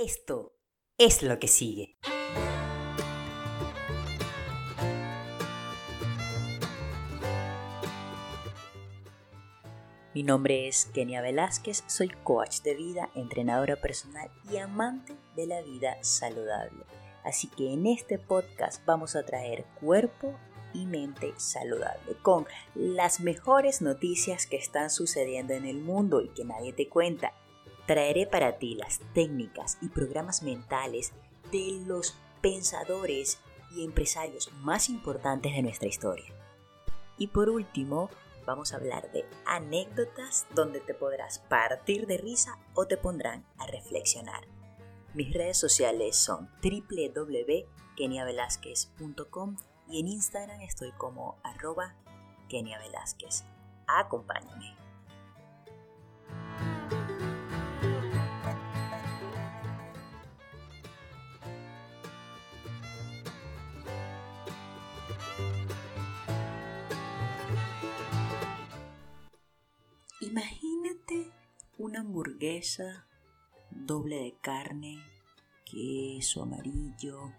Esto es lo que sigue. Mi nombre es Kenia Velázquez, soy coach de vida, entrenadora personal y amante de la vida saludable. Así que en este podcast vamos a traer cuerpo y mente saludable con las mejores noticias que están sucediendo en el mundo y que nadie te cuenta Traeré para ti las técnicas y programas mentales de los pensadores y empresarios más importantes de nuestra historia. Y por último, vamos a hablar de anécdotas donde te podrás partir de risa o te pondrán a reflexionar. Mis redes sociales son www.keniavelázquez.com y en Instagram estoy como arroba Kenia Acompáñame. Imagínate una hamburguesa doble de carne, queso amarillo,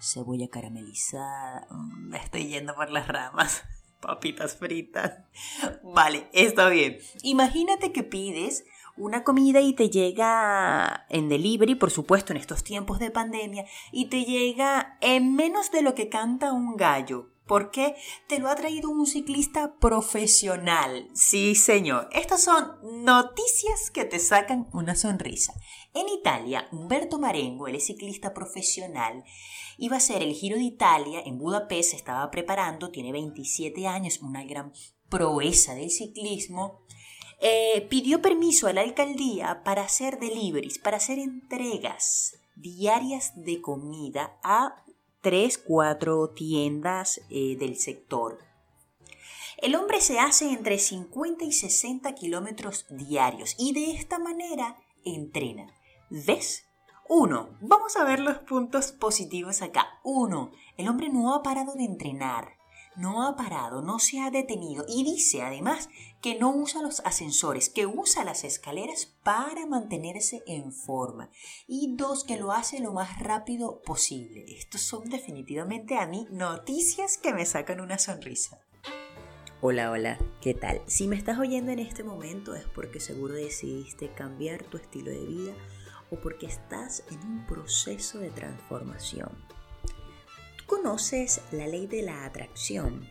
cebolla caramelizada. Mm, me estoy yendo por las ramas. Papitas fritas. Vale, está bien. Imagínate que pides una comida y te llega en delivery, por supuesto en estos tiempos de pandemia, y te llega en menos de lo que canta un gallo porque te lo ha traído un ciclista profesional. Sí, señor. Estas son noticias que te sacan una sonrisa. En Italia, Humberto Marengo, el ciclista profesional, iba a hacer el Giro de Italia en Budapest, se estaba preparando, tiene 27 años, una gran proeza del ciclismo. Eh, pidió permiso a la alcaldía para hacer deliveries, para hacer entregas diarias de comida a tres, cuatro tiendas eh, del sector. El hombre se hace entre 50 y 60 kilómetros diarios y de esta manera entrena. ¿Ves? Uno, vamos a ver los puntos positivos acá. Uno, el hombre no ha parado de entrenar no ha parado, no se ha detenido y dice además que no usa los ascensores, que usa las escaleras para mantenerse en forma y dos, que lo hace lo más rápido posible. Estos son definitivamente a mí noticias que me sacan una sonrisa. Hola, hola, ¿qué tal? Si me estás oyendo en este momento es porque seguro decidiste cambiar tu estilo de vida o porque estás en un proceso de transformación conoces la ley de la atracción.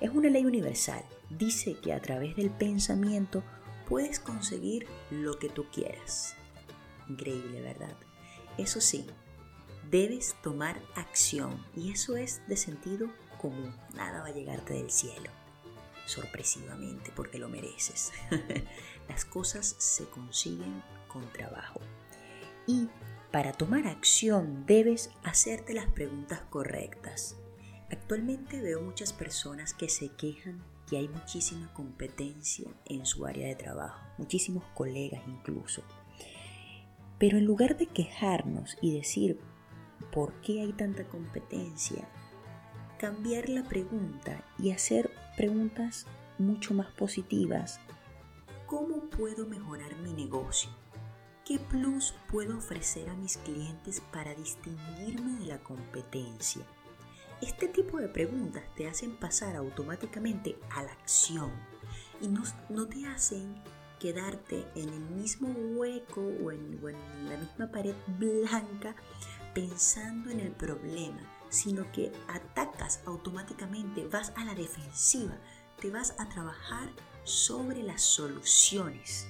Es una ley universal. Dice que a través del pensamiento puedes conseguir lo que tú quieras. Increíble, ¿verdad? Eso sí, debes tomar acción y eso es de sentido común. Nada va a llegarte del cielo, sorpresivamente, porque lo mereces. Las cosas se consiguen con trabajo. Y para tomar acción debes hacerte las preguntas correctas. Actualmente veo muchas personas que se quejan que hay muchísima competencia en su área de trabajo, muchísimos colegas incluso. Pero en lugar de quejarnos y decir por qué hay tanta competencia, cambiar la pregunta y hacer preguntas mucho más positivas. ¿Cómo puedo mejorar mi negocio? ¿Qué plus puedo ofrecer a mis clientes para distinguirme de la competencia? Este tipo de preguntas te hacen pasar automáticamente a la acción y no, te hacen quedarte en el mismo hueco o en, o en la misma pared blanca pensando en el problema, sino que atacas automáticamente, vas a la defensiva, te vas a trabajar sobre las soluciones.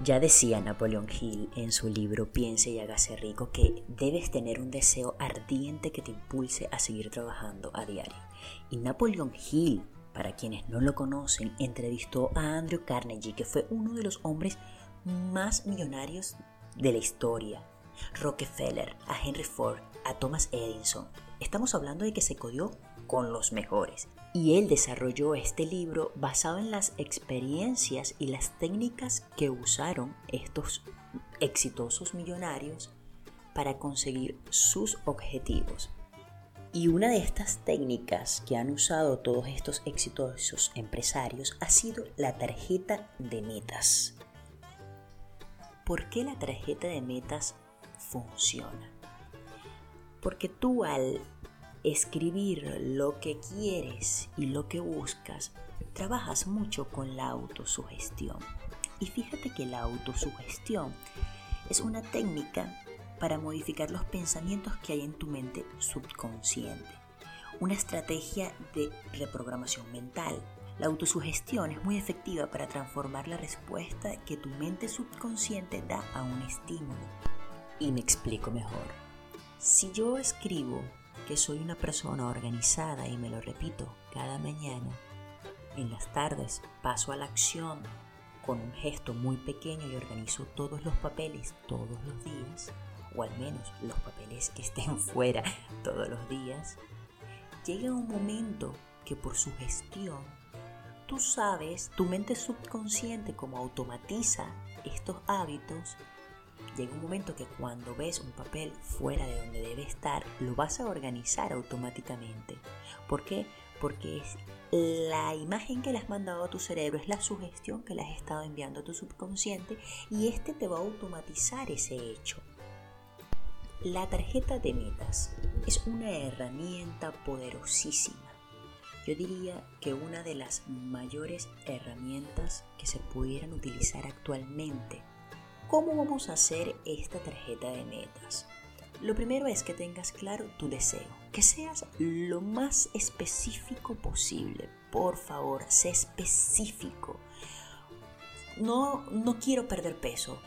Ya decía Napoleón Hill en su libro Piense y hágase rico que debes tener un deseo ardiente que te impulse a seguir trabajando a diario. Y Napoleón Hill, para quienes no lo conocen, entrevistó a Andrew Carnegie, que fue uno de los hombres más millonarios de la historia. Rockefeller, a Henry Ford, a Thomas Edison. Estamos hablando de que se codió con los mejores. Y él desarrolló este libro basado en las experiencias y las técnicas que usaron estos exitosos millonarios para conseguir sus objetivos. Y una de estas técnicas que han usado todos estos exitosos empresarios ha sido la tarjeta de metas. ¿por qué la tarjeta de metas funciona? Porque tú al escribir lo que quieres y lo que buscas, trabajas mucho con la autosugestión. Y fíjate que la autosugestión es una técnica para modificar los pensamientos que hay en tu mente subconsciente. Una estrategia de reprogramación mental. La autosugestión es muy efectiva para transformar la respuesta que tu mente subconsciente da a un estímulo. Y me explico mejor. Si yo escribo que soy una persona organizada y me lo repito cada mañana, en las tardes paso a la acción con un gesto muy pequeño y organizo todos los papeles todos los días, o al menos los papeles que estén fuera todos los días, llega un momento que por su gestión, tú sabes, tu mente subconsciente como automatiza estos hábitos, llega un momento que cuando ves un papel fuera de donde debe estar, lo vas a organizar automáticamente. ¿Por qué? Porque la imagen que le has mandado a tu cerebro, es la sugestión que le has estado enviando a tu subconsciente y este te va a automatizar ese hecho. La tarjeta de metas es una herramienta poderosísima. Yo diría que una de las mayores herramientas que se pudieran utilizar actualmente. ¿Cómo vamos a hacer esta tarjeta de metas? Lo primero es que tengas claro tu deseo, que seas lo más específico posible. Por favor, sé específico. No, no quiero perder peso.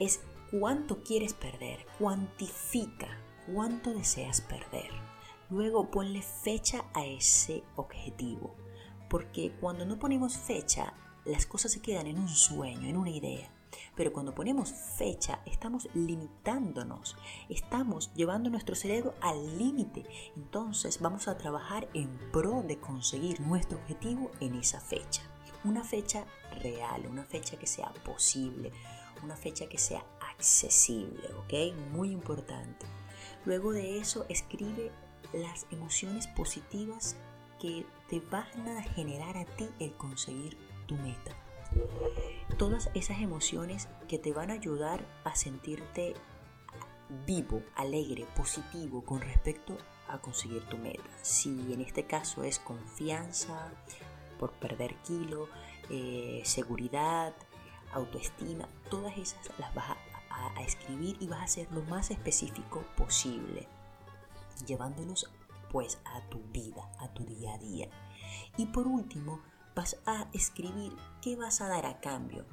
Es cuánto quieres perder. Cuantifica cuánto deseas perder. Luego ponle fecha a ese objetivo. Porque cuando no ponemos fecha, las cosas se quedan en un sueño, en una idea. Pero cuando ponemos fecha, estamos limitándonos, estamos llevando nuestro cerebro al límite. Entonces vamos a trabajar en pro de conseguir nuestro objetivo en esa fecha. Una fecha real, una fecha que sea posible, una fecha que sea accesible, ¿ok? Muy importante. Luego de eso, escribe las emociones positivas que te van a generar a ti el conseguir tu meta todas esas emociones que te van a ayudar a sentirte vivo, alegre, positivo con respecto a conseguir tu meta. Si en este caso es confianza por perder kilo, eh, seguridad, autoestima, todas esas las vas a, escribir y vas a ser lo más específico posible, llevándolos pues a tu vida, a tu día a día. Y por último, vas a escribir qué vas a dar a cambio.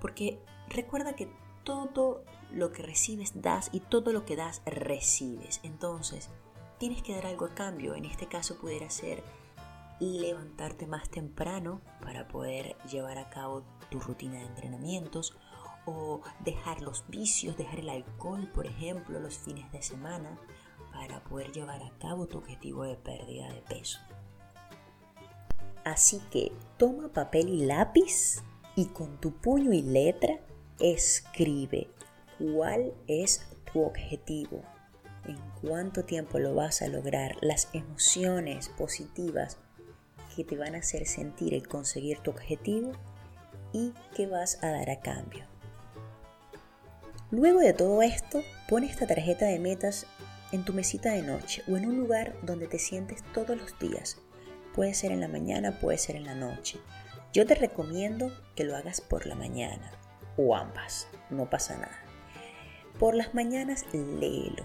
Porque recuerda que todo lo que recibes das y todo lo que das recibes. Entonces, tienes que dar algo a cambio. En este caso pudiera ser levantarte más temprano para poder llevar a cabo tu rutina de entrenamientos o dejar los vicios, dejar el alcohol, por ejemplo, los fines de semana para poder llevar a cabo tu objetivo de pérdida de peso. Así que toma papel y lápiz y con tu puño y letra escribe cuál es tu objetivo, en cuánto tiempo lo vas a lograr, las emociones positivas que te van a hacer sentir el conseguir tu objetivo y qué vas a dar a cambio. Luego de todo esto, pon esta tarjeta de metas en tu mesita de noche o en un lugar donde te sientes todos los días Puede ser en la mañana, puede ser en la noche. Yo te recomiendo que lo hagas por la mañana o ambas, no pasa nada. Por las mañanas léelo,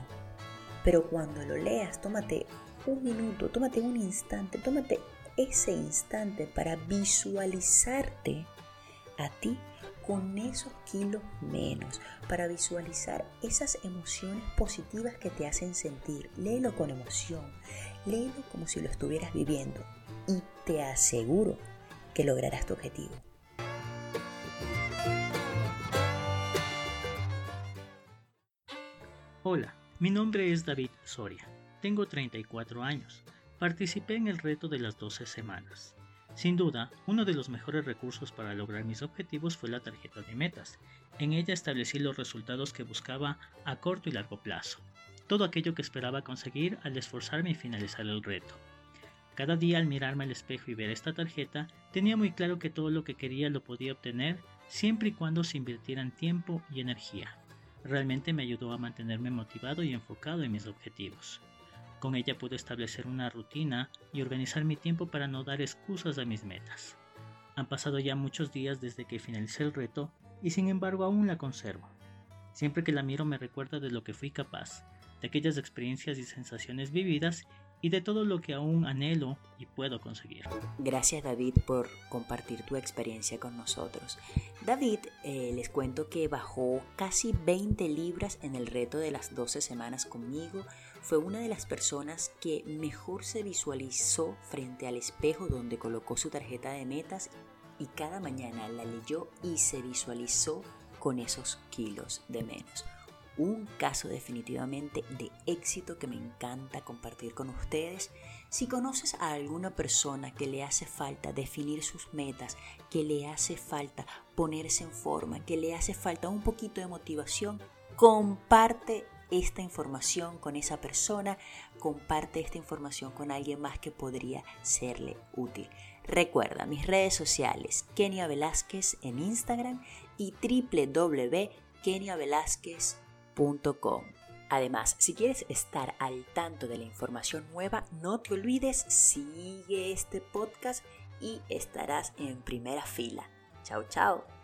pero cuando lo leas, tómate un minuto, tómate un instante, tómate ese instante para visualizarte a ti con esos kilos menos, para visualizar esas emociones positivas que te hacen sentir. Léelo con emoción, léelo como si lo estuvieras viviendo y te aseguro que lograrás tu objetivo. Hola, mi nombre es David Soria. Tengo 34 años. Participé en el reto de las 12 semanas. Sin duda, uno de los mejores recursos para lograr mis objetivos fue la tarjeta de metas. En ella establecí los resultados que buscaba a corto y largo plazo. Todo aquello que esperaba conseguir al esforzarme y finalizar el reto. Cada día al mirarme al espejo y ver esta tarjeta, tenía muy claro que todo lo que quería lo podía obtener siempre y cuando se invirtieran tiempo y energía. Realmente me ayudó a mantenerme motivado y enfocado en mis objetivos. Con ella pude establecer una rutina y organizar mi tiempo para no dar excusas a mis metas. Han pasado ya muchos días desde que finalicé el reto y sin embargo aún la conservo. Siempre que la miro me recuerda de lo que fui capaz, de aquellas experiencias y sensaciones vividas y de todo lo que aún anhelo y puedo conseguir. Gracias David por compartir tu experiencia con nosotros. David, eh, les cuento que bajó casi 20 libras en el reto de las 12 semanas conmigo. Fue una de las personas que mejor se visualizó frente al espejo donde colocó su tarjeta de metas y cada mañana la leyó y se visualizó con esos kilos de menos un caso definitivamente de éxito que me encanta compartir con ustedes. Si conoces a alguna persona que le hace falta definir sus metas, que le hace falta ponerse en forma, que le hace falta un poquito de motivación, comparte esta información con esa persona, comparte esta información con alguien más que podría serle útil. Recuerda mis redes sociales, Kenia Velázquez en Instagram y www.keniavelázquez.com Además, si quieres estar al tanto de la información nueva, no te olvides, sigue este podcast y estarás en primera fila. Chao, chao.